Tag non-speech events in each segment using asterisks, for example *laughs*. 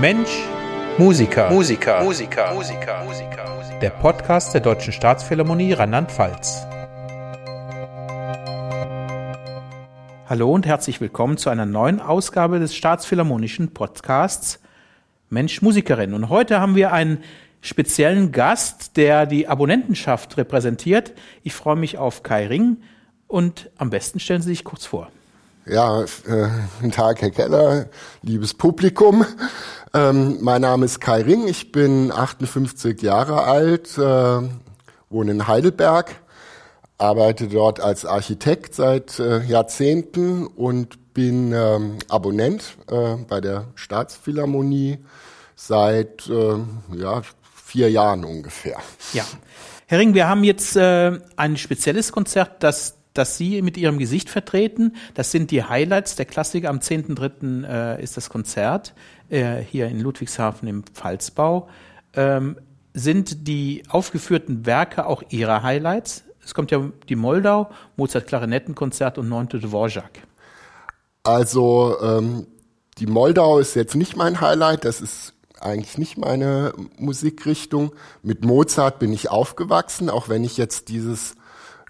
Mensch, Musiker. Musiker. Musiker. Musiker. Musiker. Der Podcast der Deutschen Staatsphilharmonie Rheinland-Pfalz. Hallo und herzlich willkommen zu einer neuen Ausgabe des Staatsphilharmonischen Podcasts Mensch, Musikerin. Und heute haben wir einen speziellen Gast, der die Abonnentenschaft repräsentiert. Ich freue mich auf Kai Ring und am besten stellen Sie sich kurz vor. Ja, äh, guten Tag, Herr Keller, liebes Publikum. Ähm, mein Name ist Kai Ring, ich bin 58 Jahre alt, äh, wohne in Heidelberg, arbeite dort als Architekt seit äh, Jahrzehnten und bin ähm, Abonnent äh, bei der Staatsphilharmonie seit äh, ja, vier Jahren ungefähr. Ja. Herr Ring, wir haben jetzt äh, ein spezielles Konzert, das das Sie mit Ihrem Gesicht vertreten. Das sind die Highlights der Klassik. Am 10.3. Äh, ist das Konzert äh, hier in Ludwigshafen im Pfalzbau. Ähm, sind die aufgeführten Werke auch Ihre Highlights? Es kommt ja die Moldau, Mozart Klarinettenkonzert und Neunte Dvorak. Also ähm, die Moldau ist jetzt nicht mein Highlight. Das ist eigentlich nicht meine Musikrichtung. Mit Mozart bin ich aufgewachsen, auch wenn ich jetzt dieses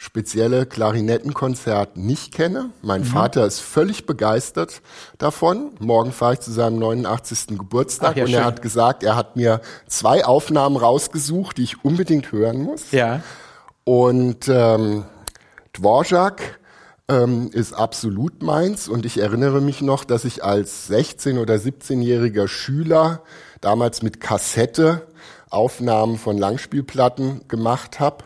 spezielle Klarinettenkonzert nicht kenne. Mein mhm. Vater ist völlig begeistert davon. Morgen fahre ich zu seinem 89. Geburtstag ja, und er hat gesagt, er hat mir zwei Aufnahmen rausgesucht, die ich unbedingt hören muss. Ja. Und ähm, Dvorak ähm, ist absolut meins und ich erinnere mich noch, dass ich als 16- oder 17-jähriger Schüler damals mit Kassette Aufnahmen von Langspielplatten gemacht habe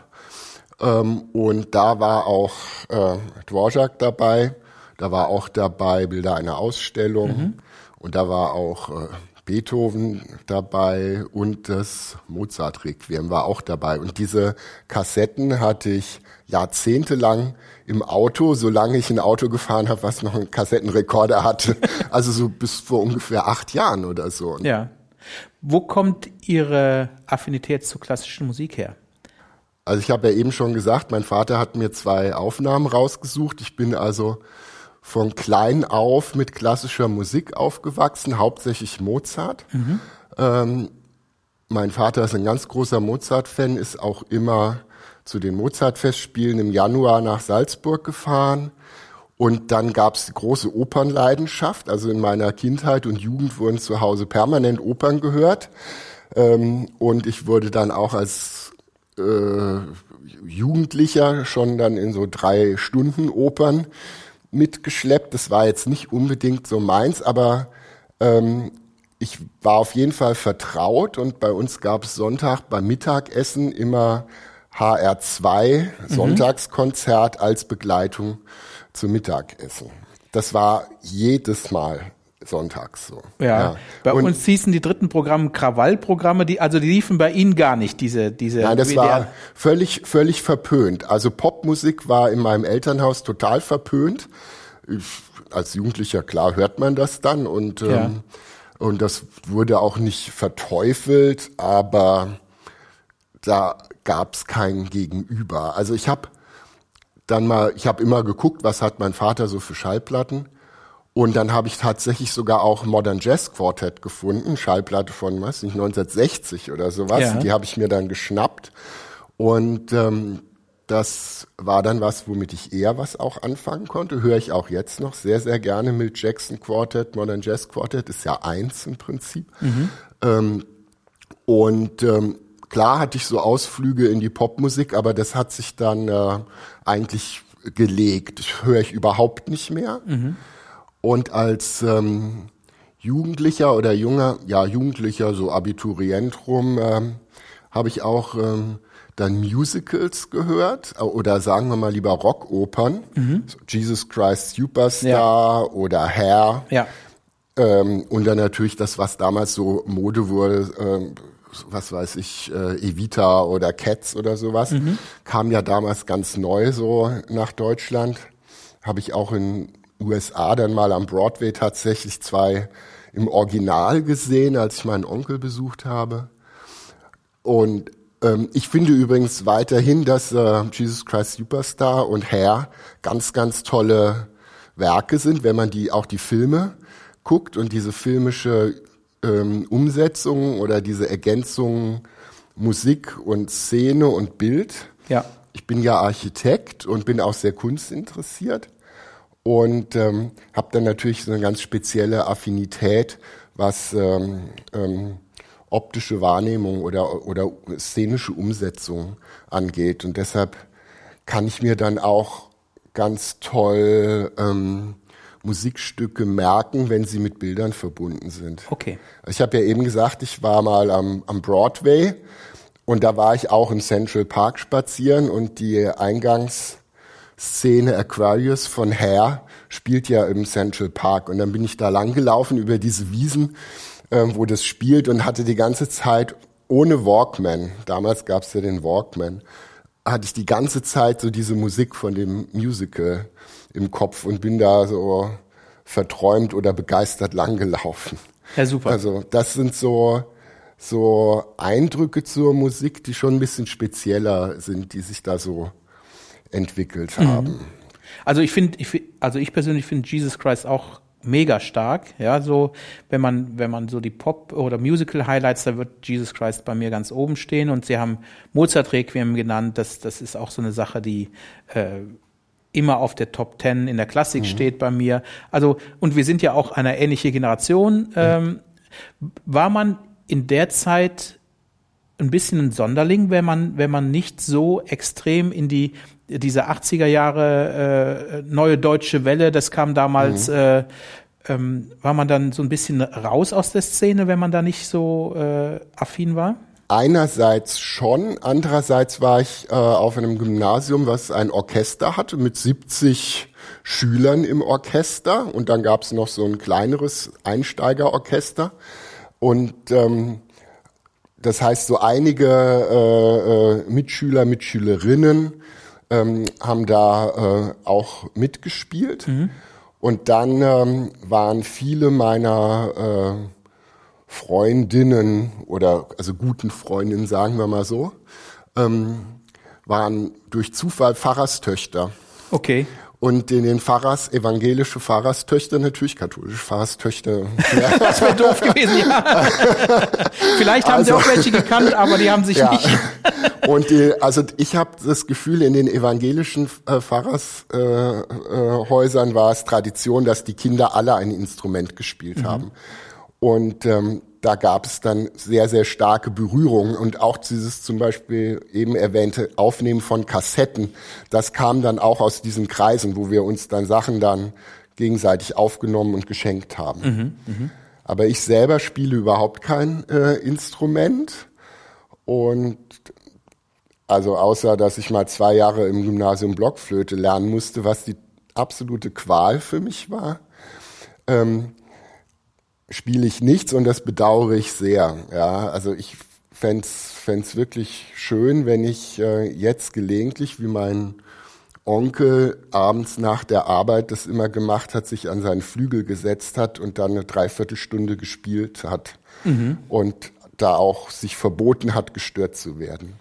ähm, und da war auch äh, Dvorak dabei. Da war auch dabei Bilder einer Ausstellung. Mhm. Und da war auch äh, Beethoven dabei und das Mozart-Requiem war auch dabei. Und diese Kassetten hatte ich jahrzehntelang im Auto, solange ich ein Auto gefahren habe, was noch einen Kassettenrekorder hatte. *laughs* Also so bis vor ungefähr acht Jahren oder so. Ja. Wo kommt Ihre Affinität zur klassischen Musik her? Also ich habe ja eben schon gesagt, mein Vater hat mir zwei Aufnahmen rausgesucht. Ich bin also von klein auf mit klassischer Musik aufgewachsen, hauptsächlich Mozart. Mhm. Ähm, mein Vater ist ein ganz großer Mozart-Fan, ist auch immer zu den Mozart-Festspielen im Januar nach Salzburg gefahren. Und dann gab es die große Opernleidenschaft. Also in meiner Kindheit und Jugend wurden zu Hause permanent Opern gehört. Ähm, und ich wurde dann auch als äh, Jugendlicher schon dann in so drei Stunden Opern mitgeschleppt. Das war jetzt nicht unbedingt so meins, aber ähm, ich war auf jeden Fall vertraut und bei uns gab es Sonntag beim Mittagessen immer HR2 mhm. Sonntagskonzert als Begleitung zum Mittagessen. Das war jedes Mal sonntags so. Ja. ja. Bei und uns hießen die dritten Programme Krawallprogramme, die also die liefen bei Ihnen gar nicht diese diese. Nein, das WDR. war völlig völlig verpönt. Also Popmusik war in meinem Elternhaus total verpönt. Ich, als Jugendlicher klar hört man das dann und ja. ähm, und das wurde auch nicht verteufelt, aber da gab's kein Gegenüber. Also ich habe dann mal, ich habe immer geguckt, was hat mein Vater so für Schallplatten und dann habe ich tatsächlich sogar auch Modern Jazz Quartet gefunden, Schallplatte von, was nicht, 1960 oder sowas. Ja. Die habe ich mir dann geschnappt. Und ähm, das war dann was, womit ich eher was auch anfangen konnte. Höre ich auch jetzt noch sehr, sehr gerne. Milt Jackson Quartet, Modern Jazz Quartet ist ja eins im Prinzip. Mhm. Ähm, und ähm, klar hatte ich so Ausflüge in die Popmusik, aber das hat sich dann äh, eigentlich gelegt. Das höre ich überhaupt nicht mehr. Mhm. Und als ähm, Jugendlicher oder junger, ja Jugendlicher, so Abiturient rum, ähm, habe ich auch ähm, dann Musicals gehört oder sagen wir mal lieber Rockopern, mhm. so Jesus Christ Superstar ja. oder Hair. Ja. Ähm, und dann natürlich das, was damals so Mode wurde, ähm, was weiß ich, äh, Evita oder Cats oder sowas, mhm. kam ja damals ganz neu so nach Deutschland. Habe ich auch in USA dann mal am Broadway tatsächlich zwei im Original gesehen, als ich meinen Onkel besucht habe. Und ähm, ich finde übrigens weiterhin, dass äh, Jesus Christ Superstar und Hair ganz, ganz tolle Werke sind, wenn man die auch die Filme guckt und diese filmische ähm, Umsetzungen oder diese Ergänzungen Musik und Szene und Bild. Ja. Ich bin ja Architekt und bin auch sehr kunstinteressiert und ähm, habe dann natürlich so eine ganz spezielle Affinität, was ähm, ähm, optische Wahrnehmung oder, oder szenische Umsetzung angeht. Und deshalb kann ich mir dann auch ganz toll ähm, Musikstücke merken, wenn sie mit Bildern verbunden sind. Okay. Ich habe ja eben gesagt, ich war mal am, am Broadway und da war ich auch im Central Park spazieren und die Eingangsszene Aquarius von Hair spielt ja im Central Park. Und dann bin ich da langgelaufen über diese Wiesen, äh, wo das spielt und hatte die ganze Zeit ohne Walkman, damals gab es ja den Walkman, hatte ich die ganze Zeit so diese Musik von dem Musical im Kopf und bin da so verträumt oder begeistert langgelaufen. Ja, super. Also das sind so so Eindrücke zur Musik, die schon ein bisschen spezieller sind, die sich da so entwickelt mhm. haben. Also ich finde, also ich persönlich finde Jesus Christ auch mega stark. Ja, so wenn man wenn man so die Pop oder Musical Highlights, da wird Jesus Christ bei mir ganz oben stehen. Und Sie haben Mozart Requiem genannt. Das das ist auch so eine Sache, die äh, immer auf der Top Ten in der Klassik mhm. steht bei mir. Also und wir sind ja auch eine ähnliche Generation. Ähm, war man in der Zeit ein bisschen ein Sonderling, wenn man, wenn man nicht so extrem in die, diese 80er Jahre äh, neue deutsche Welle, das kam damals, mhm. äh, ähm, war man dann so ein bisschen raus aus der Szene, wenn man da nicht so äh, affin war? Einerseits schon, andererseits war ich äh, auf einem Gymnasium, was ein Orchester hatte mit 70 Schülern im Orchester und dann gab es noch so ein kleineres Einsteigerorchester. Und ähm, das heißt, so einige äh, äh, Mitschüler, Mitschülerinnen ähm, haben da äh, auch mitgespielt. Mhm. Und dann ähm, waren viele meiner äh, Freundinnen oder also guten Freundinnen, sagen wir mal so, ähm, waren durch Zufall Pfarrerstöchter. Okay. Und in den Pfarrers, evangelische Pfarrerstöchter, natürlich katholische Pfarrerstöchter. Ja. *laughs* Das wäre doof gewesen, ja. *laughs* Vielleicht haben also, sie auch welche gekannt, aber die haben sich ja. nicht. *laughs* Und die, also ich habe das Gefühl, in den evangelischen äh, Pfarrershäusern äh, äh, war es Tradition, dass die Kinder alle ein Instrument gespielt mhm. haben. Und ähm, da gab es dann sehr, sehr starke Berührungen und auch dieses zum Beispiel eben erwähnte Aufnehmen von Kassetten, das kam dann auch aus diesen Kreisen, wo wir uns dann Sachen dann gegenseitig aufgenommen und geschenkt haben. Mhm, mh. Aber ich selber spiele überhaupt kein äh, Instrument und also außer, dass ich mal zwei Jahre im Gymnasium Blockflöte lernen musste, was die absolute Qual für mich war. Ähm, spiele ich nichts und das bedauere ich sehr. Ja, also ich fände es wirklich schön, wenn ich äh, jetzt gelegentlich, wie mein Onkel abends nach der Arbeit das immer gemacht hat, sich an seinen Flügel gesetzt hat und dann eine Dreiviertelstunde gespielt hat mhm. und da auch sich verboten hat, gestört zu werden.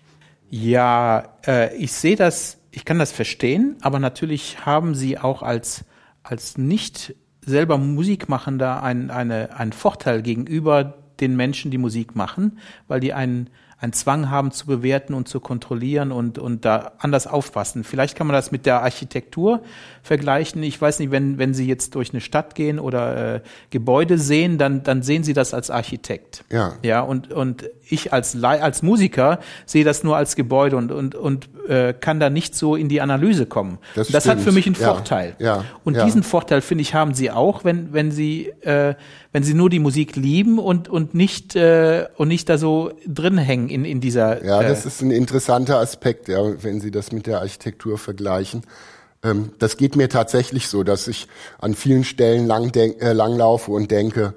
Ja, äh, ich sehe das, ich kann das verstehen, aber natürlich haben Sie auch als, als nicht selber Musikmachender ein, eine, einen Vorteil gegenüber den Menschen, die Musik machen, weil die einen einen Zwang haben zu bewerten und zu kontrollieren und, und da anders aufpassen. Vielleicht kann man das mit der Architektur vergleichen. Ich weiß nicht, wenn, wenn Sie jetzt durch eine Stadt gehen oder äh, Gebäude sehen, dann, dann sehen Sie das als Architekt. Ja. Ja, und, und ich als, als Musiker sehe das nur als Gebäude und, und, und äh, kann da nicht so in die Analyse kommen. Das, das hat für mich einen ja. Vorteil. Ja. Und ja. diesen Vorteil, finde ich, haben Sie auch, wenn, wenn Sie, äh, wenn Sie nur die Musik lieben und, und nicht, äh, und nicht da so drin hängen in, in dieser. Ja, das äh, ist ein interessanter Aspekt, ja, wenn Sie das mit der Architektur vergleichen. Ähm, das geht mir tatsächlich so, dass ich an vielen Stellen lang äh, langlaufe und denke,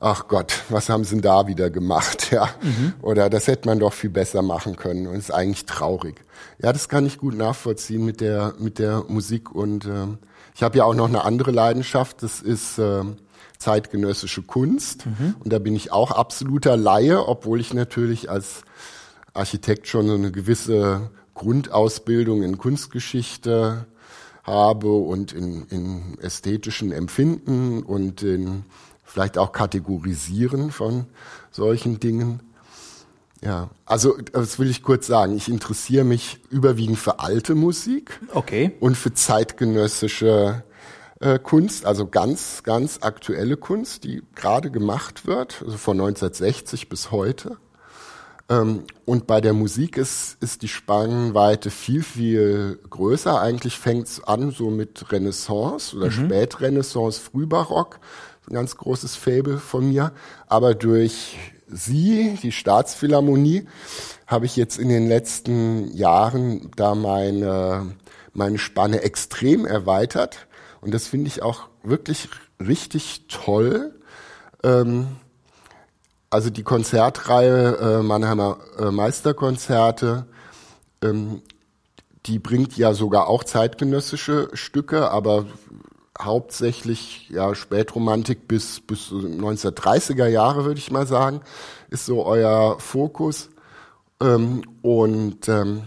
ach Gott, was haben sie denn da wieder gemacht, ja? Mhm. Oder das hätte man doch viel besser machen können und ist eigentlich traurig. Ja, das kann ich gut nachvollziehen mit der mit der Musik und äh, ich habe ja auch noch eine andere Leidenschaft, das ist äh, zeitgenössische Kunst mhm. und da bin ich auch absoluter Laie, obwohl ich natürlich als Architekt schon so eine gewisse Grundausbildung in Kunstgeschichte habe und in, in ästhetischen Empfinden und in vielleicht auch Kategorisieren von solchen Dingen. Ja, also das will ich kurz sagen. Ich interessiere mich überwiegend für alte Musik okay. und für zeitgenössische äh, Kunst, also ganz, ganz aktuelle Kunst, die gerade gemacht wird, also von 1960 bis heute. Ähm, und bei der Musik ist, ist die Spannweite viel, viel größer. Eigentlich fängt es an so mit Renaissance oder mhm. Spätrenaissance, Frühbarock. Ganz großes Fable von mir. Aber durch Sie, die Staatsphilharmonie, habe ich jetzt in den letzten Jahren da meine, meine Spanne extrem erweitert. Und das finde ich auch wirklich richtig toll. Ähm, also die Konzertreihe äh, Mannheimer äh, Meisterkonzerte, ähm, die bringt ja sogar auch zeitgenössische Stücke, aber hauptsächlich ja Spätromantik bis bis 1930er Jahre würde ich mal sagen ist so euer Fokus ähm, und ähm,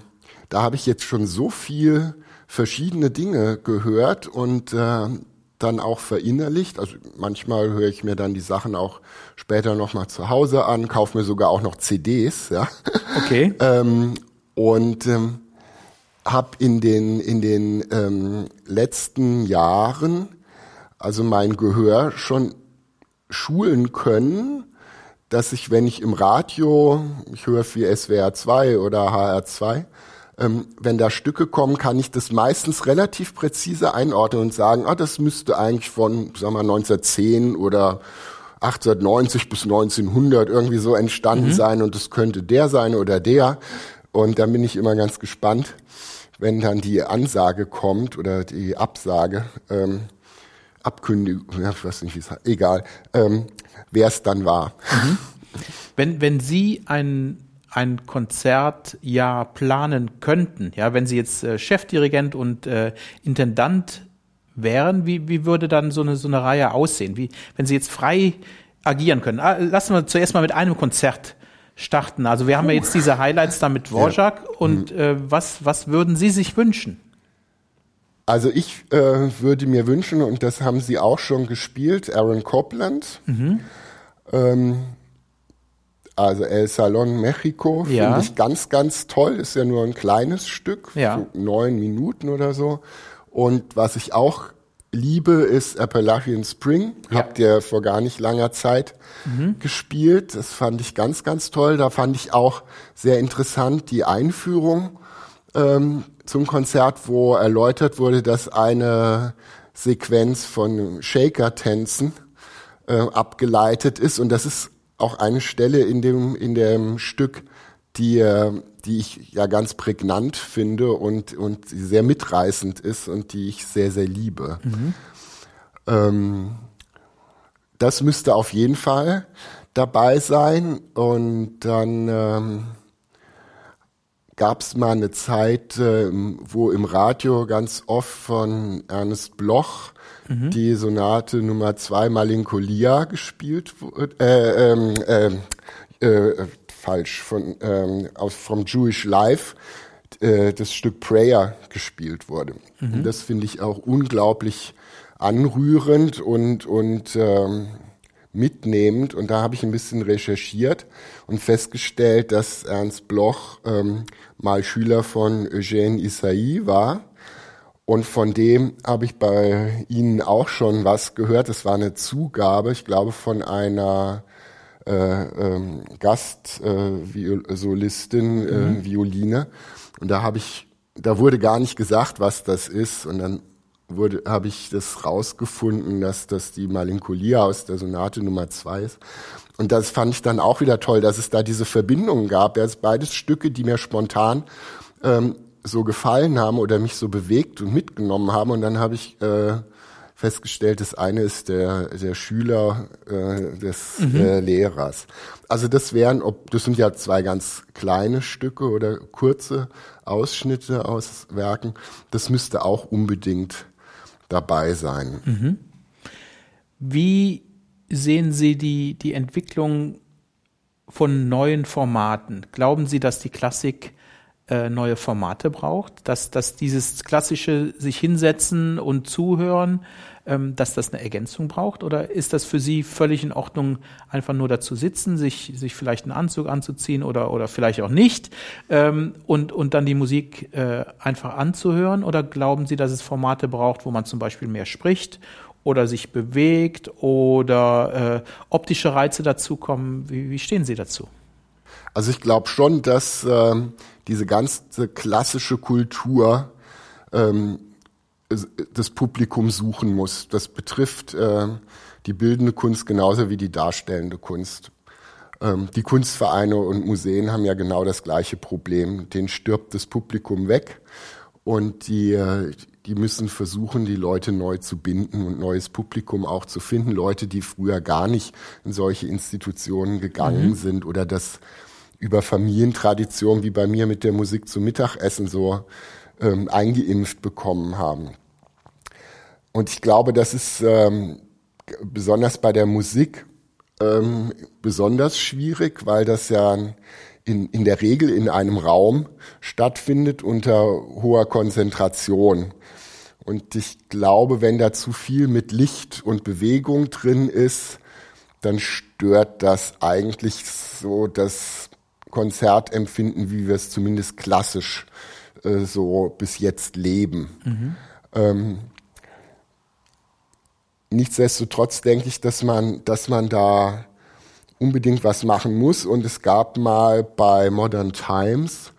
da habe ich jetzt schon so viel verschiedene Dinge gehört und äh, dann auch verinnerlicht. Also manchmal höre ich mir dann die Sachen auch später nochmal zu Hause an, kaufe mir sogar auch noch CDs, ja. Okay. *laughs* ähm, und ähm, habe in den in den ähm, letzten Jahren also mein Gehör schon schulen können, dass ich, wenn ich im Radio, ich höre viel SWR 2 oder HR 2, ähm, wenn da Stücke kommen, kann ich das meistens relativ präzise einordnen und sagen, ah, das müsste eigentlich von, sagen wir, 1910 oder 1890 bis 1900 irgendwie so entstanden mhm. sein und es könnte der sein oder der. Und dann bin ich immer ganz gespannt, wenn dann die Ansage kommt oder die Absage, ähm, Abkündigung, ich weiß nicht, wie es heißt, egal, ähm, wer es dann war. Mhm. Wenn, wenn Sie ein, ein Konzertjahr planen könnten, ja, wenn Sie jetzt äh, Chefdirigent und äh, Intendant wären, wie, wie würde dann so eine, so eine Reihe aussehen? Wie, wenn Sie jetzt frei agieren können? Ah, lassen wir zuerst mal mit einem Konzert starten. Also wir haben ja jetzt diese Highlights da mit Dvorak ja. und mhm. äh, was, was würden Sie sich wünschen? Also ich äh, würde mir wünschen, und das haben Sie auch schon gespielt, Aaron Copland. Mhm. Ähm, also El Salon Mexico ja. finde ich ganz, ganz toll. Ist ja nur ein kleines Stück, ja. so neun Minuten oder so. Und was ich auch liebe, ist Appalachian Spring. Ja. Habt ihr vor gar nicht langer Zeit mhm. gespielt. Das fand ich ganz, ganz toll. Da fand ich auch sehr interessant die Einführung ähm, zum Konzert, wo erläutert wurde, dass eine Sequenz von Shaker-Tänzen äh, abgeleitet ist. Und das ist auch eine Stelle in dem, in dem Stück, die, äh, die ich ja ganz prägnant finde und, und sehr mitreißend ist und die ich sehr, sehr liebe. Mhm. Ähm, das müsste auf jeden Fall dabei sein. Und dann ähm, gab es mal eine Zeit, äh, wo im Radio ganz oft von Ernest Bloch mhm. die Sonate Nummer zwei Malincolia gespielt wurde. Äh, ähm, äh, äh, falsch, von, ähm, aus, vom Jewish Life äh, das Stück Prayer gespielt wurde. Mhm. Und das finde ich auch unglaublich anrührend und, und ähm, mitnehmend. Und da habe ich ein bisschen recherchiert und festgestellt, dass Ernst Bloch ähm, mal Schüler von Eugène Isai war. Und von dem habe ich bei Ihnen auch schon was gehört. Es war eine Zugabe, ich glaube, von einer äh, ähm, Gastsolistin, äh, äh, mhm. Violine. Und da habe ich, da wurde gar nicht gesagt, was das ist. Und dann wurde, habe ich das rausgefunden, dass das die Malincolia aus der Sonate Nummer zwei ist. Und das fand ich dann auch wieder toll, dass es da diese Verbindungen gab. Das beides Stücke, die mir spontan ähm, so gefallen haben oder mich so bewegt und mitgenommen haben. Und dann habe ich äh, festgestellt, das eine ist der, der Schüler äh, des mhm. äh, Lehrers. Also das wären, ob das sind ja zwei ganz kleine Stücke oder kurze Ausschnitte aus Werken. Das müsste auch unbedingt dabei sein. Mhm. Wie sehen Sie die, die Entwicklung von neuen Formaten? Glauben Sie, dass die Klassik äh, neue Formate braucht, dass, dass dieses klassische sich hinsetzen und zuhören dass das eine Ergänzung braucht? Oder ist das für Sie völlig in Ordnung, einfach nur dazu sitzen, sich, sich vielleicht einen Anzug anzuziehen oder, oder vielleicht auch nicht ähm, und, und dann die Musik äh, einfach anzuhören? Oder glauben Sie, dass es Formate braucht, wo man zum Beispiel mehr spricht oder sich bewegt oder äh, optische Reize dazukommen? Wie, wie stehen Sie dazu? Also ich glaube schon, dass ähm, diese ganze klassische Kultur ähm, das Publikum suchen muss. Das betrifft äh, die bildende Kunst genauso wie die darstellende Kunst. Ähm, die Kunstvereine und Museen haben ja genau das gleiche Problem. Den stirbt das Publikum weg und die, äh, die müssen versuchen, die Leute neu zu binden und neues Publikum auch zu finden. Leute, die früher gar nicht in solche Institutionen gegangen mhm. sind oder das über Familientradition wie bei mir mit der Musik zum Mittagessen so ähm, eingeimpft bekommen haben. Und ich glaube, das ist ähm, besonders bei der Musik ähm, besonders schwierig, weil das ja in, in der Regel in einem Raum stattfindet unter hoher Konzentration. Und ich glaube, wenn da zu viel mit Licht und Bewegung drin ist, dann stört das eigentlich so das Konzertempfinden, wie wir es zumindest klassisch äh, so bis jetzt leben. Mhm. Ähm, nichtsdestotrotz denke ich, dass man, dass man da unbedingt was machen muss. Und es gab mal bei Modern Times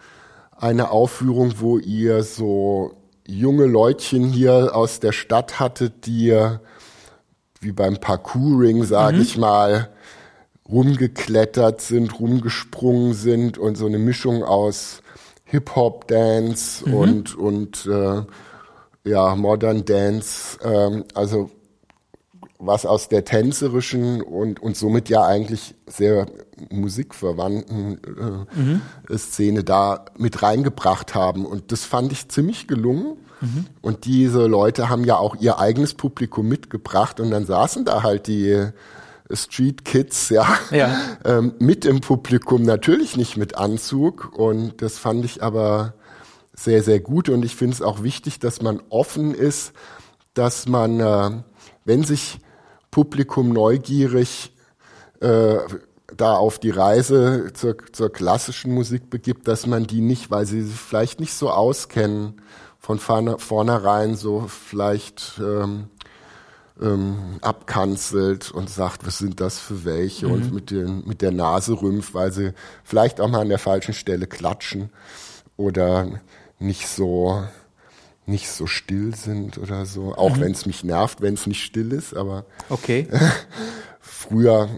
eine Aufführung, wo ihr so junge Leutchen hier aus der Stadt hattet, die wie beim Parkouring, sage mhm. ich mal, rumgeklettert sind, rumgesprungen sind und so eine Mischung aus Hip-Hop, Dance mhm. und, und äh, ja, Modern Dance, ähm, also was aus der tänzerischen und, und somit ja eigentlich sehr musikverwandten äh, mhm. Szene da mit reingebracht haben. Und das fand ich ziemlich gelungen. Mhm. Und diese Leute haben ja auch ihr eigenes Publikum mitgebracht und dann saßen da halt die Street Kids, ja, ja. *laughs* Ähm, mit im Publikum, natürlich nicht mit Anzug. Und das fand ich aber sehr, sehr gut. Und ich finde es auch wichtig, dass man offen ist, dass man, äh, wenn sich Publikum neugierig äh, da auf die Reise zur, zur klassischen Musik begibt, dass man die nicht, weil sie sich vielleicht nicht so auskennen, von vornherein so vielleicht ähm, ähm, abkanzelt und sagt, was sind das für welche mhm. und mit, den, mit der Nase rümpft, weil sie vielleicht auch mal an der falschen Stelle klatschen oder nicht so nicht so still sind oder so, auch mhm. wenn es mich nervt, wenn es nicht still ist, aber okay. *laughs* früher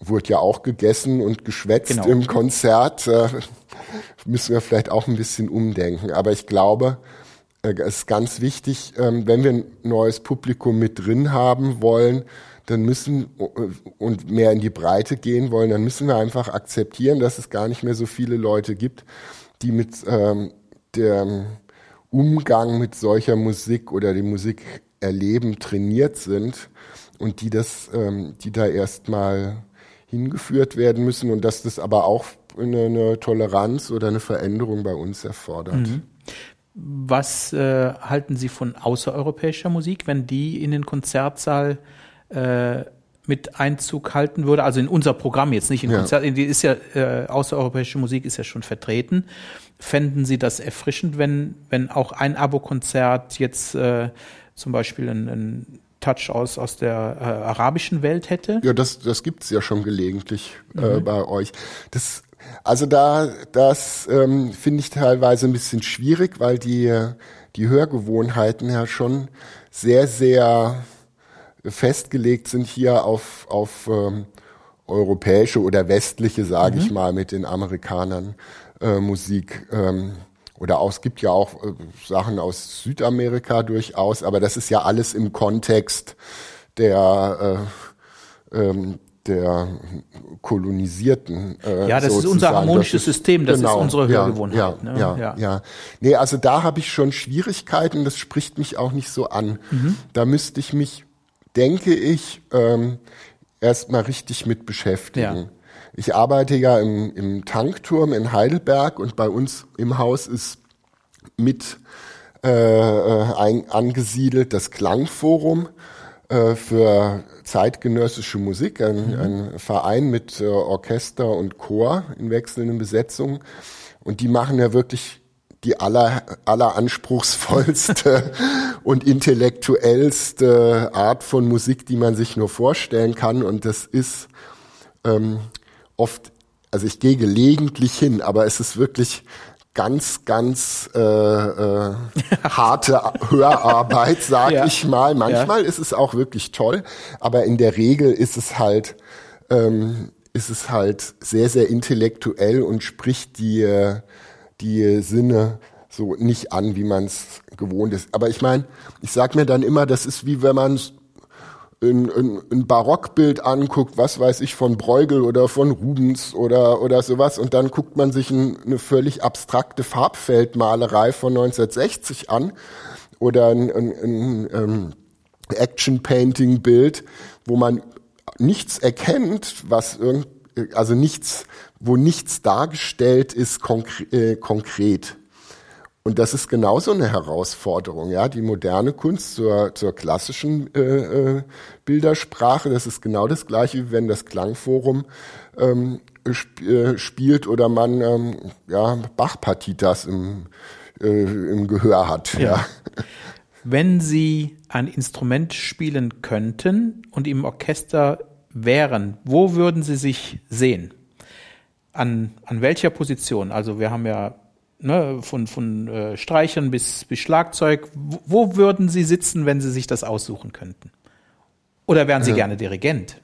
wurde ja auch gegessen und geschwätzt genau. im Konzert. Äh, *laughs* müssen wir vielleicht auch ein bisschen umdenken. Aber ich glaube, äh, es ist ganz wichtig, ähm, wenn wir ein neues Publikum mit drin haben wollen, dann müssen äh, und mehr in die Breite gehen wollen, dann müssen wir einfach akzeptieren, dass es gar nicht mehr so viele Leute gibt, die mit ähm, dem Umgang mit solcher Musik oder dem Musik erleben trainiert sind und die das, ähm, die da erstmal hingeführt werden müssen und dass das aber auch eine, eine Toleranz oder eine Veränderung bei uns erfordert. Mhm. Was äh, halten Sie von außereuropäischer Musik, wenn die in den Konzertsaal äh, mit Einzug halten würde? Also in unser Programm jetzt nicht in ja. Konzert, die ist ja äh, außereuropäische Musik ist ja schon vertreten. Fänden Sie das erfrischend, wenn wenn auch ein Abo-Konzert jetzt äh, zum Beispiel ein, ein Touch aus, aus der äh, arabischen Welt hätte? Ja, das, das gibt's ja schon gelegentlich äh, mhm. bei euch. Das also da, das ähm, finde ich teilweise ein bisschen schwierig, weil die, die Hörgewohnheiten ja schon sehr, sehr festgelegt sind hier auf, auf ähm, europäische oder westliche, sage mhm. ich mal, mit den Amerikanern äh, Musik. Ähm, oder auch, es gibt ja auch äh, Sachen aus Südamerika durchaus, aber das ist ja alles im Kontext der äh, ähm, der kolonisierten. Äh, ja, das sozusagen. ist unser harmonisches das ist, System, das genau, ist unsere Hörgewohnheit. Ja, ne? ja, ja, ja. Nee, also da habe ich schon Schwierigkeiten, das spricht mich auch nicht so an. Mhm. Da müsste ich mich, denke ich, ähm, erstmal richtig mit beschäftigen. Ja. Ich arbeite ja im, im Tankturm in Heidelberg und bei uns im Haus ist mit äh, äh ein, angesiedelt das Klangforum äh, für zeitgenössische Musik, ein, mhm. ein Verein mit äh, Orchester und Chor in wechselnden Besetzungen. Und die machen ja wirklich die aller, aller anspruchsvollste *laughs* und intellektuellste Art von Musik, die man sich nur vorstellen kann. Und das ist ähm, oft, also ich gehe gelegentlich hin, aber es ist wirklich ganz, ganz äh, äh, *laughs* harte Hörarbeit, sag *laughs* ja. ich mal. Manchmal ja. ist es auch wirklich toll, aber in der Regel ist es halt ähm, ist es halt sehr, sehr intellektuell und spricht die die Sinne so nicht an, wie man es gewohnt ist. Aber ich meine, ich sag mir dann immer, das ist wie wenn man ein, ein, ein Barockbild anguckt, was weiß ich, von Bruegel oder von Rubens oder, oder sowas, und dann guckt man sich ein, eine völlig abstrakte Farbfeldmalerei von 1960 an oder ein, ein, ein ähm, Action-Painting-Bild, wo man nichts erkennt, was irgend, also nichts, wo nichts dargestellt ist konkre äh, konkret. Und das ist genauso eine Herausforderung, ja. Die moderne Kunst zur, zur klassischen äh, äh, Bildersprache, das ist genau das gleiche, wie wenn das Klangforum ähm, sp äh, spielt oder man ähm, ja, Bachpartitas im, äh, im Gehör hat. Ja. ja. Wenn Sie ein Instrument spielen könnten und im Orchester wären, wo würden Sie sich sehen? An, an welcher Position? Also wir haben ja ne, von, von äh, Streichern bis, bis Schlagzeug. Wo, wo, würden Sie sitzen, wenn Sie sich das aussuchen könnten? Oder wären Sie äh, gerne Dirigent?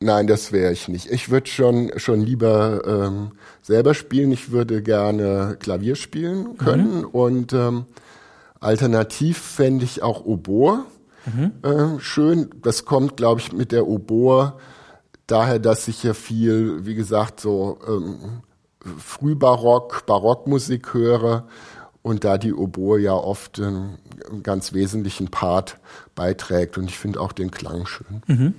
Nein, das wäre ich nicht. Ich würde schon, schon lieber ähm, selber spielen. Ich würde gerne Klavier spielen können. Mhm. Und ähm, alternativ fände ich auch Oboe mhm. äh, schön. Das kommt, glaube ich, mit der Oboe daher, dass ich ja viel, wie gesagt, so ähm, Frühbarock, Barockmusik höre und da die Oboe ja oft einen, einen ganz wesentlichen Part beiträgt und ich finde auch den Klang schön. Mhm.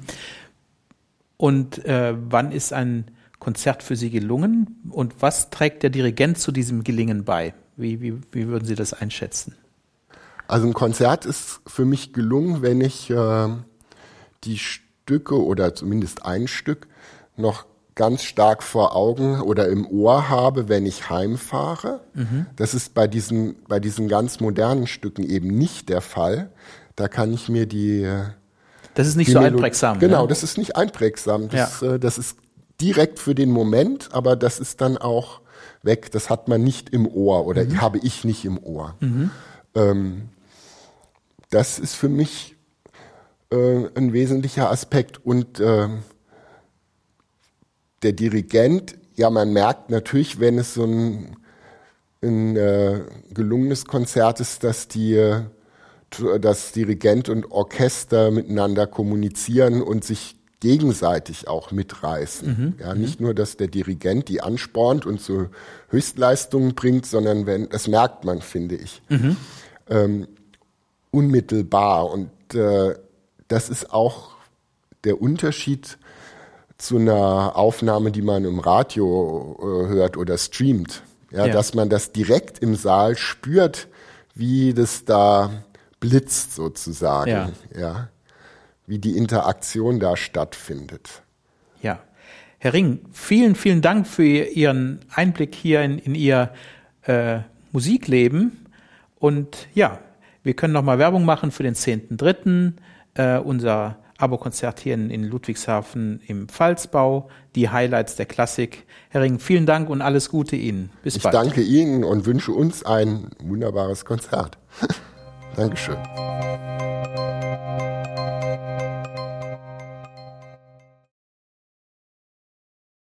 Und äh, wann ist ein Konzert für Sie gelungen und was trägt der Dirigent zu diesem Gelingen bei? Wie, wie, wie würden Sie das einschätzen? Also ein Konzert ist für mich gelungen, wenn ich äh, die Stücke oder zumindest ein Stück noch ganz stark vor Augen oder im Ohr habe, wenn ich heimfahre. Mhm. Das ist bei diesen, bei diesen ganz modernen Stücken eben nicht der Fall. Da kann ich mir die. Das ist nicht so Melo einprägsam. Genau, ne? das ist nicht einprägsam. Das, ja. äh, das ist direkt für den Moment, aber das ist dann auch weg. Das hat man nicht im Ohr oder mhm. habe ich nicht im Ohr. Mhm. Ähm, das ist für mich äh, ein wesentlicher Aspekt und äh, der Dirigent, ja, man merkt natürlich, wenn es so ein, ein äh, gelungenes Konzert ist, dass die äh, dass Dirigent und Orchester miteinander kommunizieren und sich gegenseitig auch mitreißen. Mhm. Ja, mhm. nicht nur, dass der Dirigent die anspornt und so Höchstleistungen bringt, sondern wenn, das merkt man, finde ich, mhm. ähm, unmittelbar. Und äh, das ist auch der Unterschied zu einer Aufnahme, die man im Radio äh, hört oder streamt. Ja, ja, dass man das direkt im Saal spürt, wie das da blitzt sozusagen. Ja. ja. Wie die Interaktion da stattfindet. Ja. Herr Ring, vielen, vielen Dank für Ihren Einblick hier in, in Ihr äh, Musikleben. Und ja, wir können nochmal Werbung machen für den 10.3. Äh, unser Abokonzert hier in, in Ludwigshafen im Pfalzbau, die Highlights der Klassik. Herr Ring, vielen Dank und alles Gute Ihnen. Bis ich bald. Ich danke Ihnen und wünsche uns ein wunderbares Konzert. *laughs* Dankeschön.